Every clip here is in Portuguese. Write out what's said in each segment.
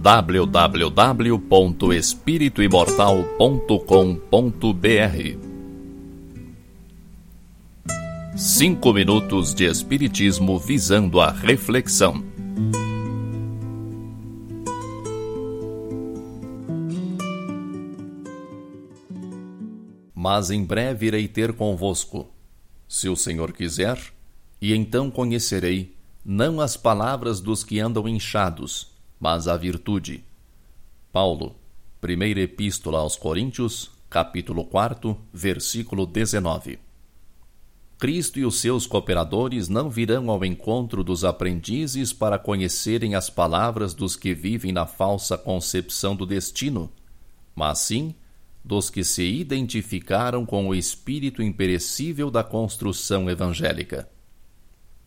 www.espirituimortal.com.br Cinco minutos de Espiritismo visando a reflexão. Mas em breve irei ter convosco, se o Senhor quiser, e então conhecerei não as palavras dos que andam inchados, mas a virtude. Paulo, primeira epístola aos Coríntios, capítulo 4, versículo 19. Cristo e os seus cooperadores não virão ao encontro dos aprendizes para conhecerem as palavras dos que vivem na falsa concepção do destino, mas sim dos que se identificaram com o espírito imperecível da construção evangélica.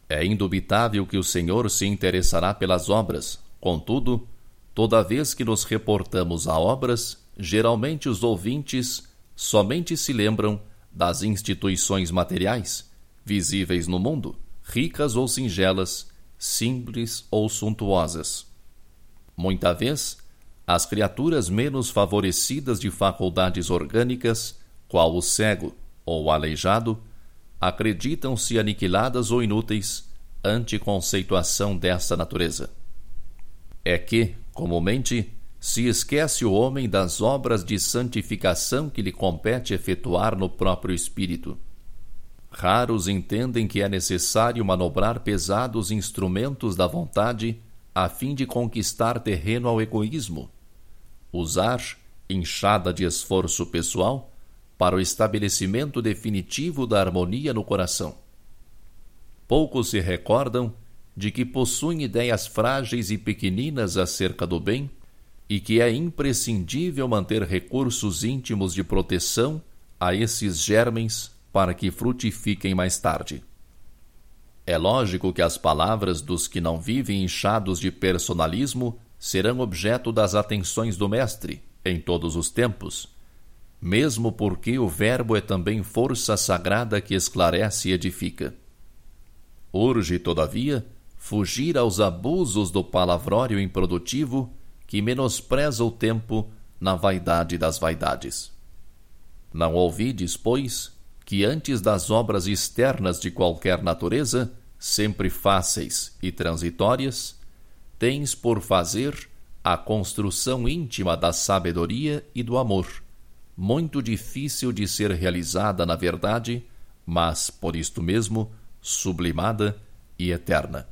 É indubitável que o Senhor se interessará pelas obras, contudo, toda vez que nos reportamos a obras, geralmente os ouvintes somente se lembram das instituições materiais, visíveis no mundo, ricas ou singelas, simples ou suntuosas. Muita vez, as criaturas menos favorecidas de faculdades orgânicas, qual o cego ou o aleijado, acreditam-se aniquiladas ou inúteis ante conceituação dessa natureza. É que, comumente, se esquece o homem das obras de santificação que lhe compete efetuar no próprio espírito. Raros entendem que é necessário manobrar pesados instrumentos da vontade a fim de conquistar terreno ao egoísmo, usar enxada de esforço pessoal para o estabelecimento definitivo da harmonia no coração. Poucos se recordam de que possuem ideias frágeis e pequeninas acerca do bem e que é imprescindível manter recursos íntimos de proteção a esses germens para que frutifiquem mais tarde. É lógico que as palavras dos que não vivem inchados de personalismo serão objeto das atenções do Mestre em todos os tempos, mesmo porque o Verbo é também força sagrada que esclarece e edifica. Urge, todavia, fugir aos abusos do palavrório improdutivo que menospreza o tempo na vaidade das vaidades. Não ouvides, pois, que antes das obras externas de qualquer natureza, sempre fáceis e transitórias, tens por fazer a construção íntima da sabedoria e do amor, muito difícil de ser realizada na verdade, mas, por isto mesmo, sublimada e eterna.